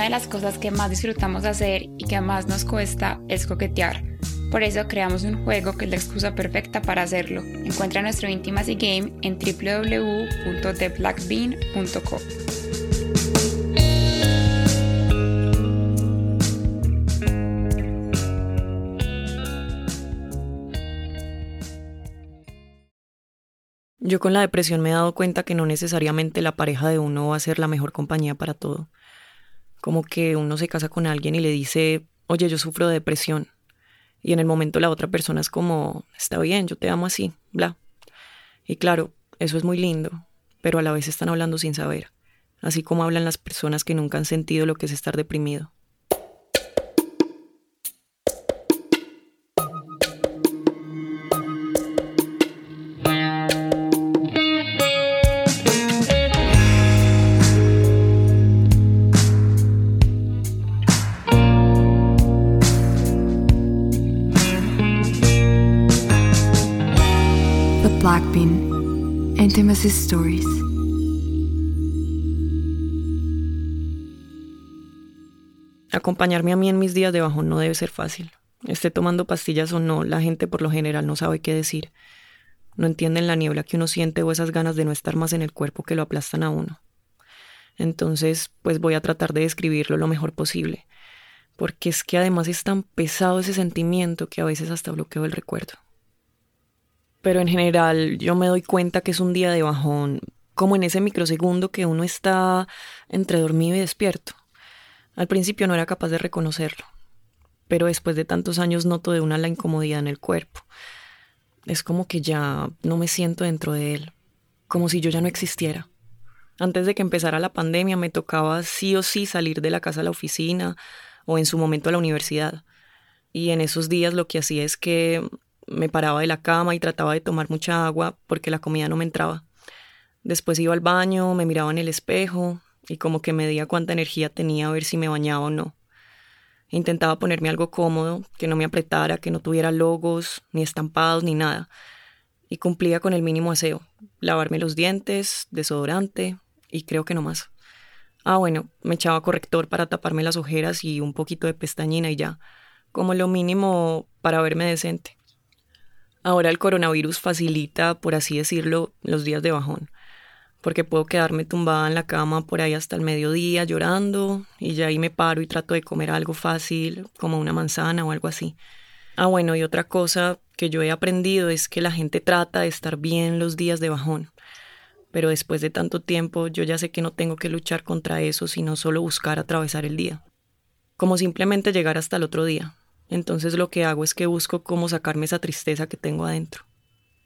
Una de las cosas que más disfrutamos hacer y que más nos cuesta es coquetear. Por eso creamos un juego que es la excusa perfecta para hacerlo. Encuentra nuestro Intimacy Game en www.theblackbean.co. Yo con la depresión me he dado cuenta que no necesariamente la pareja de uno va a ser la mejor compañía para todo. Como que uno se casa con alguien y le dice, oye, yo sufro de depresión. Y en el momento la otra persona es como, está bien, yo te amo así, bla. Y claro, eso es muy lindo, pero a la vez están hablando sin saber, así como hablan las personas que nunca han sentido lo que es estar deprimido. Stories. Acompañarme a mí en mis días de bajón no debe ser fácil. Esté tomando pastillas o no, la gente por lo general no sabe qué decir. No entienden la niebla que uno siente o esas ganas de no estar más en el cuerpo que lo aplastan a uno. Entonces, pues voy a tratar de describirlo lo mejor posible, porque es que además es tan pesado ese sentimiento que a veces hasta bloqueo el recuerdo pero en general yo me doy cuenta que es un día de bajón, como en ese microsegundo que uno está entre dormido y despierto. Al principio no era capaz de reconocerlo, pero después de tantos años noto de una la incomodidad en el cuerpo. Es como que ya no me siento dentro de él, como si yo ya no existiera. Antes de que empezara la pandemia me tocaba sí o sí salir de la casa a la oficina o en su momento a la universidad. Y en esos días lo que hacía es que me paraba de la cama y trataba de tomar mucha agua porque la comida no me entraba. Después iba al baño, me miraba en el espejo y como que medía cuánta energía tenía a ver si me bañaba o no. Intentaba ponerme algo cómodo, que no me apretara, que no tuviera logos, ni estampados, ni nada. Y cumplía con el mínimo aseo. Lavarme los dientes, desodorante y creo que no más. Ah, bueno, me echaba corrector para taparme las ojeras y un poquito de pestañina y ya. Como lo mínimo para verme decente. Ahora el coronavirus facilita, por así decirlo, los días de bajón, porque puedo quedarme tumbada en la cama por ahí hasta el mediodía llorando y ya ahí me paro y trato de comer algo fácil, como una manzana o algo así. Ah, bueno, y otra cosa que yo he aprendido es que la gente trata de estar bien los días de bajón, pero después de tanto tiempo yo ya sé que no tengo que luchar contra eso, sino solo buscar atravesar el día, como simplemente llegar hasta el otro día, entonces lo que hago es que busco cómo sacarme esa tristeza que tengo adentro.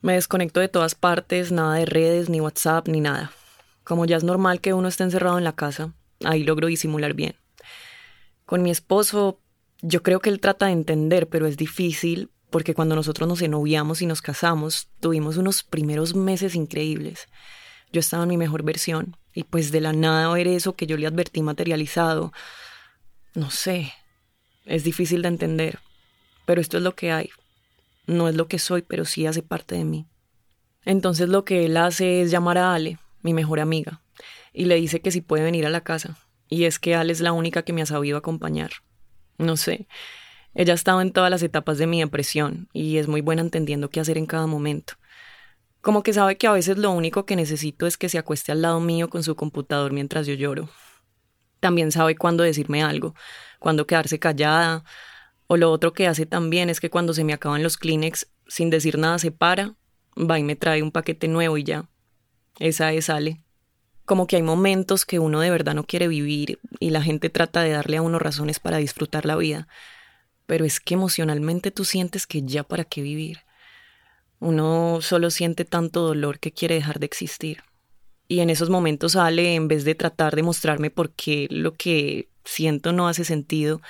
Me desconecto de todas partes, nada de redes, ni WhatsApp, ni nada. Como ya es normal que uno esté encerrado en la casa, ahí logro disimular bien. Con mi esposo, yo creo que él trata de entender, pero es difícil porque cuando nosotros nos enoviamos y nos casamos, tuvimos unos primeros meses increíbles. Yo estaba en mi mejor versión y pues de la nada ver eso que yo le advertí materializado, no sé, es difícil de entender, pero esto es lo que hay. No es lo que soy, pero sí hace parte de mí. Entonces lo que él hace es llamar a Ale, mi mejor amiga, y le dice que si puede venir a la casa. Y es que Ale es la única que me ha sabido acompañar. No sé, ella ha estado en todas las etapas de mi depresión y es muy buena entendiendo qué hacer en cada momento. Como que sabe que a veces lo único que necesito es que se acueste al lado mío con su computador mientras yo lloro. También sabe cuándo decirme algo, cuando quedarse callada. O lo otro que hace también es que cuando se me acaban los Kleenex, sin decir nada se para, va y me trae un paquete nuevo y ya. Esa es Ale. Como que hay momentos que uno de verdad no quiere vivir y la gente trata de darle a uno razones para disfrutar la vida. Pero es que emocionalmente tú sientes que ya para qué vivir. Uno solo siente tanto dolor que quiere dejar de existir. Y en esos momentos Ale, en vez de tratar de mostrarme por qué lo que siento no hace sentido,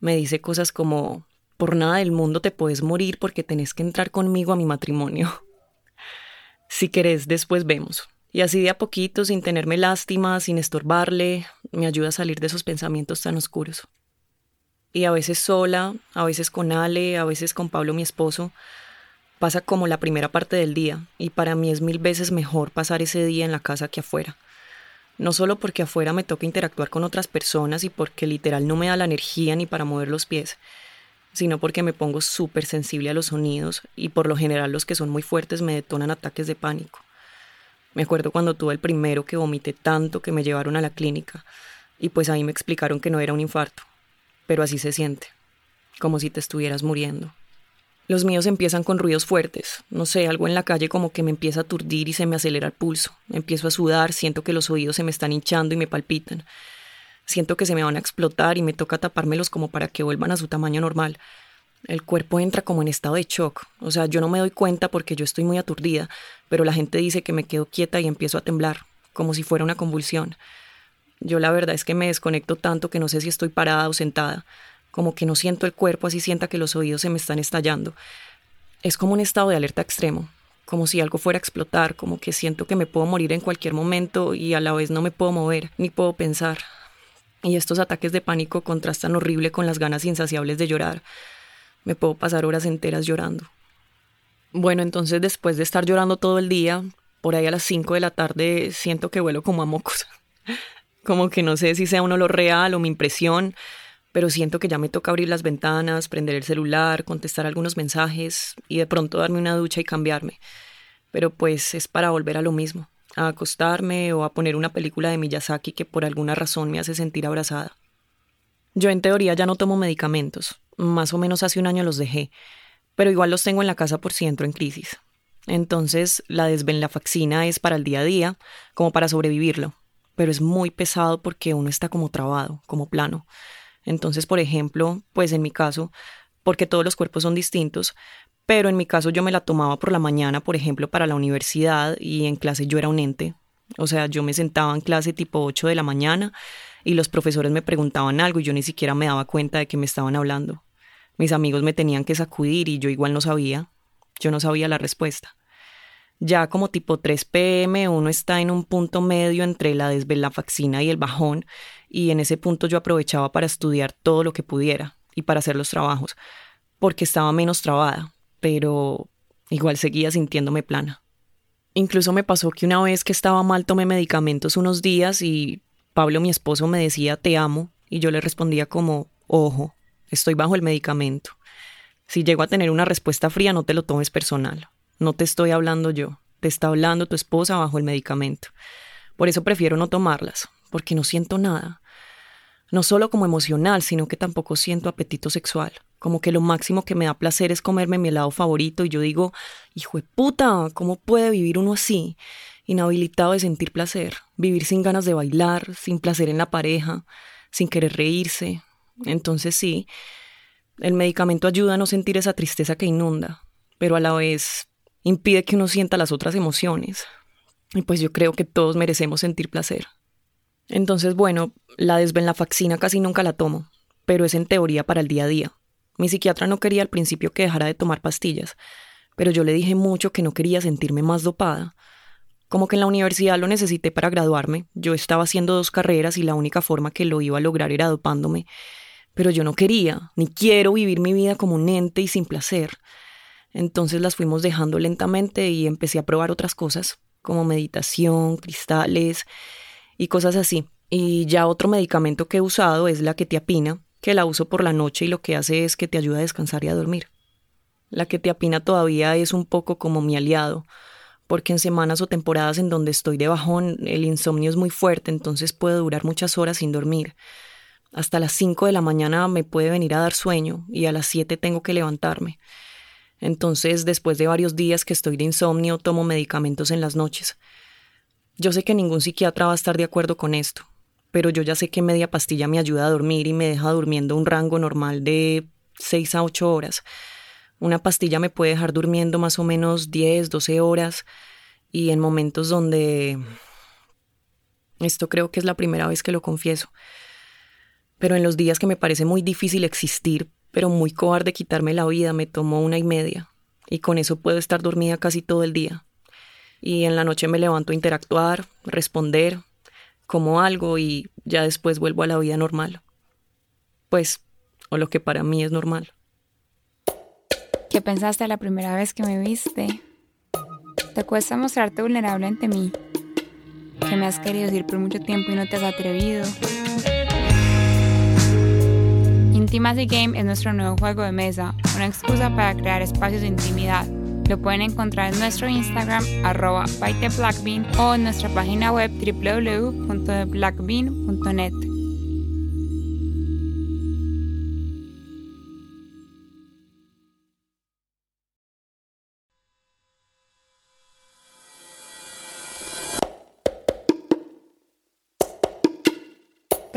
me dice cosas como, por nada del mundo te puedes morir porque tenés que entrar conmigo a mi matrimonio. si querés, después vemos. Y así de a poquito, sin tenerme lástima, sin estorbarle, me ayuda a salir de esos pensamientos tan oscuros. Y a veces sola, a veces con Ale, a veces con Pablo mi esposo, pasa como la primera parte del día, y para mí es mil veces mejor pasar ese día en la casa que afuera No solo porque afuera me toca interactuar con otras personas y porque literal no me da la energía ni para mover los pies, sino porque me pongo súper sensible a los sonidos y por lo general los que son muy fuertes me detonan ataques de pánico. Me acuerdo cuando tuve el primero que vomité tanto que me llevaron a la clínica y pues ahí me explicaron que no era un infarto, pero así se siente, como si te estuvieras muriendo. Los míos empiezan con ruidos fuertes, no sé, algo en la calle como que me empieza a aturdir y se me acelera el pulso, empiezo a sudar, siento que los oídos se me están hinchando y me palpitan, siento que se me van a explotar y me toca tapármelos como para que vuelvan a su tamaño normal. El cuerpo entra como en estado de shock, o sea, yo no me doy cuenta porque yo estoy muy aturdida, pero la gente dice que me quedo quieta y empiezo a temblar, como si fuera una convulsión. Yo la verdad es que me desconecto tanto que no sé si estoy parada o sentada como que no siento el cuerpo, así sienta que los oídos se me están estallando. Es como un estado de alerta extremo, como si algo fuera a explotar, como que siento que me puedo morir en cualquier momento y a la vez no me puedo mover, ni puedo pensar. Y estos ataques de pánico contrastan horrible con las ganas insaciables de llorar. Me puedo pasar horas enteras llorando. Bueno, entonces después de estar llorando todo el día, por ahí a las 5 de la tarde siento que vuelo como a mocos. como que no sé si sea un olor real o mi impresión, pero siento que ya me toca abrir las ventanas, prender el celular, contestar algunos mensajes y de pronto darme una ducha y cambiarme. Pero pues es para volver a lo mismo, a acostarme o a poner una película de Miyazaki que por alguna razón me hace sentir abrazada. Yo en teoría ya no tomo medicamentos, más o menos hace un año los dejé, pero igual los tengo en la casa por si entro en crisis. Entonces la desvenlafaxina es para el día a día, como para sobrevivirlo, pero es muy pesado porque uno está como trabado, como plano. Entonces, por ejemplo, pues en mi caso, porque todos los cuerpos son distintos, pero en mi caso yo me la tomaba por la mañana, por ejemplo, para la universidad y en clase yo era un ente. O sea, yo me sentaba en clase tipo 8 de la mañana y los profesores me preguntaban algo y yo ni siquiera me daba cuenta de que me estaban hablando. Mis amigos me tenían que sacudir y yo igual no sabía. Yo no sabía la respuesta. Ya como tipo 3 pm uno está en un punto medio entre la desvelafaxina y el bajón y en ese punto yo aprovechaba para estudiar todo lo que pudiera y para hacer los trabajos, porque estaba menos trabada, pero igual seguía sintiéndome plana. Incluso me pasó que una vez que estaba mal tomé medicamentos unos días y Pablo, mi esposo, me decía te amo y yo le respondía como ojo, estoy bajo el medicamento. Si llego a tener una respuesta fría no te lo tomes personal. No te estoy hablando yo, te está hablando tu esposa bajo el medicamento. Por eso prefiero no tomarlas, porque no siento nada. No solo como emocional, sino que tampoco siento apetito sexual. Como que lo máximo que me da placer es comerme mi helado favorito y yo digo, hijo de puta, ¿cómo puede vivir uno así? Inhabilitado de sentir placer, vivir sin ganas de bailar, sin placer en la pareja, sin querer reírse. Entonces sí, el medicamento ayuda a no sentir esa tristeza que inunda, pero a la vez impide que uno sienta las otras emociones. Y pues yo creo que todos merecemos sentir placer. Entonces, bueno, la desvenlafaxina casi nunca la tomo, pero es en teoría para el día a día. Mi psiquiatra no quería al principio que dejara de tomar pastillas, pero yo le dije mucho que no quería sentirme más dopada. Como que en la universidad lo necesité para graduarme, yo estaba haciendo dos carreras y la única forma que lo iba a lograr era dopándome, pero yo no quería, ni quiero vivir mi vida como un ente y sin placer. Entonces las fuimos dejando lentamente y empecé a probar otras cosas, como meditación, cristales, y cosas así. Y ya otro medicamento que he usado es la ketiapina, que la uso por la noche y lo que hace es que te ayuda a descansar y a dormir. La ketiapina todavía es un poco como mi aliado, porque en semanas o temporadas en donde estoy de bajón el insomnio es muy fuerte, entonces puede durar muchas horas sin dormir. Hasta las 5 de la mañana me puede venir a dar sueño y a las 7 tengo que levantarme. Entonces, después de varios días que estoy de insomnio, tomo medicamentos en las noches. Yo sé que ningún psiquiatra va a estar de acuerdo con esto, pero yo ya sé que media pastilla me ayuda a dormir y me deja durmiendo un rango normal de 6 a 8 horas. Una pastilla me puede dejar durmiendo más o menos 10, 12 horas y en momentos donde... Esto creo que es la primera vez que lo confieso. Pero en los días que me parece muy difícil existir, pero muy cobarde quitarme la vida, me tomo una y media. Y con eso puedo estar dormida casi todo el día y en la noche me levanto a interactuar, responder, como algo y ya después vuelvo a la vida normal. Pues, o lo que para mí es normal. ¿Qué pensaste la primera vez que me viste? ¿Te cuesta mostrarte vulnerable ante mí? que me has querido decir por mucho tiempo y no te has atrevido. Intimacy Game es nuestro nuevo juego de mesa, una excusa para crear espacios de intimidad. Lo pueden encontrar en nuestro Instagram, arroba Blackbean, o en nuestra página web www.blackbean.net.